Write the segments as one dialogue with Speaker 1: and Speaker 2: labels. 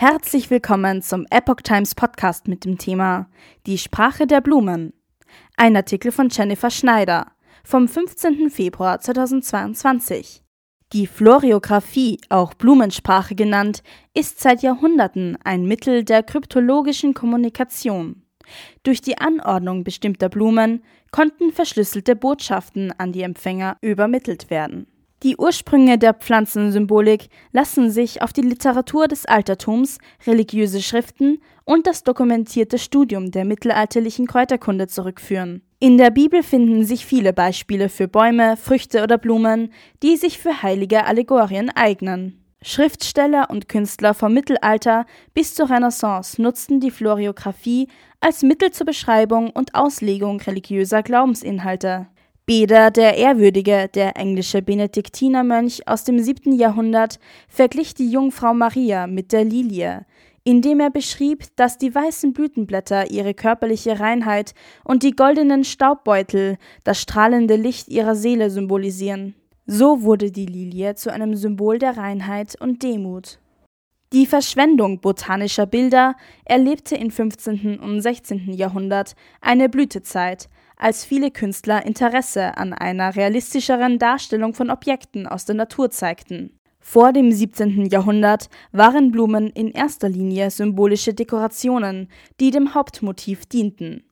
Speaker 1: Herzlich willkommen zum Epoch Times Podcast mit dem Thema Die Sprache der Blumen. Ein Artikel von Jennifer Schneider vom 15. Februar 2022. Die Floriographie, auch Blumensprache genannt, ist seit Jahrhunderten ein Mittel der kryptologischen Kommunikation. Durch die Anordnung bestimmter Blumen konnten verschlüsselte Botschaften an die Empfänger übermittelt werden. Die Ursprünge der Pflanzensymbolik lassen sich auf die Literatur des Altertums, religiöse Schriften und das dokumentierte Studium der mittelalterlichen Kräuterkunde zurückführen. In der Bibel finden sich viele Beispiele für Bäume, Früchte oder Blumen, die sich für heilige Allegorien eignen. Schriftsteller und Künstler vom Mittelalter bis zur Renaissance nutzten die Floriographie als Mittel zur Beschreibung und Auslegung religiöser Glaubensinhalte. Beda der Ehrwürdige, der englische Benediktinermönch aus dem 7. Jahrhundert, verglich die Jungfrau Maria mit der Lilie, indem er beschrieb, dass die weißen Blütenblätter ihre körperliche Reinheit und die goldenen Staubbeutel das strahlende Licht ihrer Seele symbolisieren. So wurde die Lilie zu einem Symbol der Reinheit und Demut. Die Verschwendung botanischer Bilder erlebte im 15. und 16. Jahrhundert eine Blütezeit, als viele Künstler Interesse an einer realistischeren Darstellung von Objekten aus der Natur zeigten. Vor dem 17. Jahrhundert waren Blumen in erster Linie symbolische Dekorationen, die dem Hauptmotiv dienten.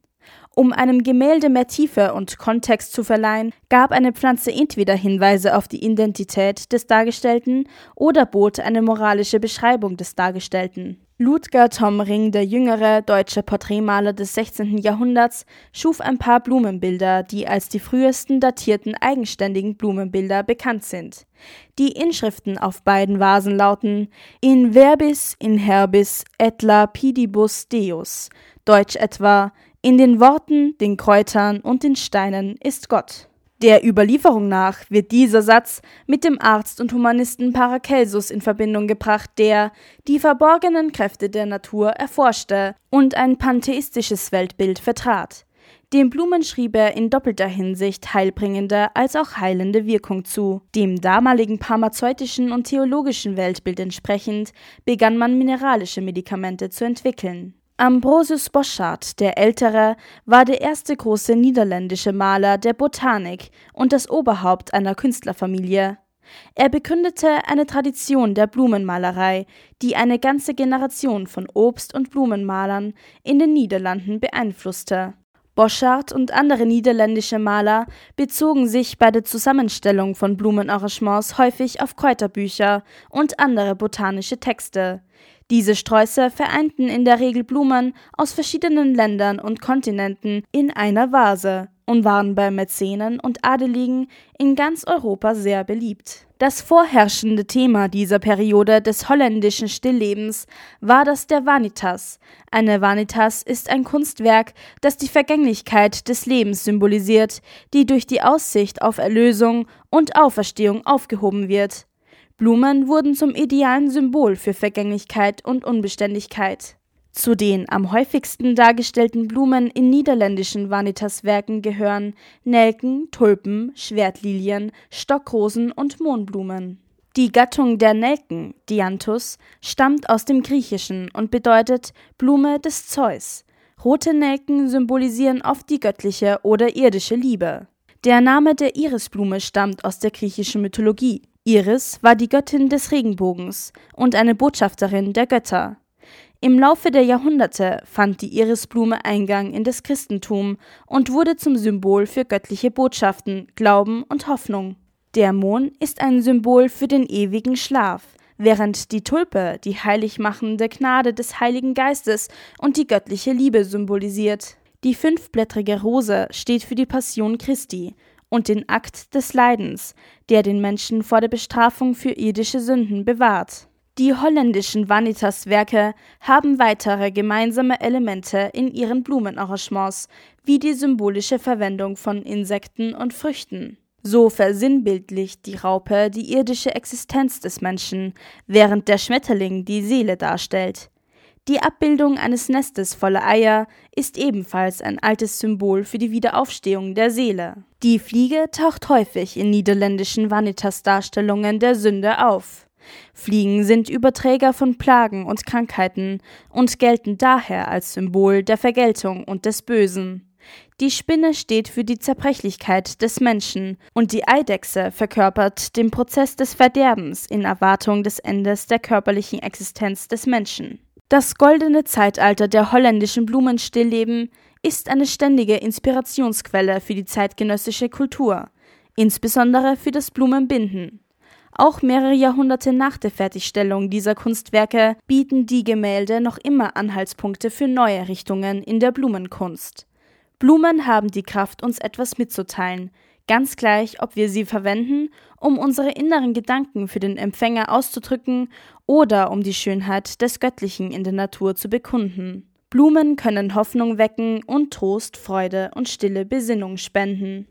Speaker 1: Um einem Gemälde mehr Tiefe und Kontext zu verleihen, gab eine Pflanze entweder Hinweise auf die Identität des Dargestellten oder bot eine moralische Beschreibung des Dargestellten. Ludger Thomring, der jüngere deutsche Porträtmaler des 16. Jahrhunderts, schuf ein paar Blumenbilder, die als die frühesten datierten eigenständigen Blumenbilder bekannt sind. Die Inschriften auf beiden Vasen lauten In verbis in herbis et lapidibus Deus, deutsch etwa In den Worten, den Kräutern und den Steinen ist Gott. Der Überlieferung nach wird dieser Satz mit dem Arzt und Humanisten Paracelsus in Verbindung gebracht, der die verborgenen Kräfte der Natur erforschte und ein pantheistisches Weltbild vertrat. Dem Blumen schrieb er in doppelter Hinsicht heilbringende als auch heilende Wirkung zu. Dem damaligen pharmazeutischen und theologischen Weltbild entsprechend begann man mineralische Medikamente zu entwickeln. Ambrosius Bosschaert der Ältere war der erste große niederländische Maler der Botanik und das Oberhaupt einer Künstlerfamilie. Er begründete eine Tradition der Blumenmalerei, die eine ganze Generation von Obst- und Blumenmalern in den Niederlanden beeinflusste. Bosschaert und andere niederländische Maler bezogen sich bei der Zusammenstellung von Blumenarrangements häufig auf Kräuterbücher und andere botanische Texte. Diese Sträuße vereinten in der Regel Blumen aus verschiedenen Ländern und Kontinenten in einer Vase und waren bei Mäzenen und Adeligen in ganz Europa sehr beliebt. Das vorherrschende Thema dieser Periode des holländischen Stilllebens war das der Vanitas. Eine Vanitas ist ein Kunstwerk, das die Vergänglichkeit des Lebens symbolisiert, die durch die Aussicht auf Erlösung und Auferstehung aufgehoben wird. Blumen wurden zum idealen Symbol für Vergänglichkeit und Unbeständigkeit. Zu den am häufigsten dargestellten Blumen in niederländischen Vanitas-Werken gehören Nelken, Tulpen, Schwertlilien, Stockrosen und Mohnblumen. Die Gattung der Nelken, Dianthus, stammt aus dem Griechischen und bedeutet Blume des Zeus. Rote Nelken symbolisieren oft die göttliche oder irdische Liebe. Der Name der Irisblume stammt aus der griechischen Mythologie. Iris war die Göttin des Regenbogens und eine Botschafterin der Götter. Im Laufe der Jahrhunderte fand die Irisblume Eingang in das Christentum und wurde zum Symbol für göttliche Botschaften, Glauben und Hoffnung. Der Mond ist ein Symbol für den ewigen Schlaf, während die Tulpe die heiligmachende Gnade des Heiligen Geistes und die göttliche Liebe symbolisiert. Die fünfblättrige Rose steht für die Passion Christi und den Akt des Leidens, der den Menschen vor der Bestrafung für irdische Sünden bewahrt. Die holländischen Vanitas-Werke haben weitere gemeinsame Elemente in ihren Blumenarrangements, wie die symbolische Verwendung von Insekten und Früchten. So versinnbildlicht die Raupe die irdische Existenz des Menschen, während der Schmetterling die Seele darstellt. Die Abbildung eines Nestes voller Eier ist ebenfalls ein altes Symbol für die Wiederaufstehung der Seele. Die Fliege taucht häufig in niederländischen Vanitas-Darstellungen der Sünde auf. Fliegen sind Überträger von Plagen und Krankheiten und gelten daher als Symbol der Vergeltung und des Bösen. Die Spinne steht für die Zerbrechlichkeit des Menschen und die Eidechse verkörpert den Prozess des Verderbens in Erwartung des Endes der körperlichen Existenz des Menschen. Das goldene Zeitalter der holländischen Blumenstillleben ist eine ständige Inspirationsquelle für die zeitgenössische Kultur, insbesondere für das Blumenbinden. Auch mehrere Jahrhunderte nach der Fertigstellung dieser Kunstwerke bieten die Gemälde noch immer Anhaltspunkte für neue Richtungen in der Blumenkunst. Blumen haben die Kraft, uns etwas mitzuteilen, ganz gleich, ob wir sie verwenden, um unsere inneren Gedanken für den Empfänger auszudrücken oder um die Schönheit des Göttlichen in der Natur zu bekunden. Blumen können Hoffnung wecken und Trost, Freude und stille Besinnung spenden.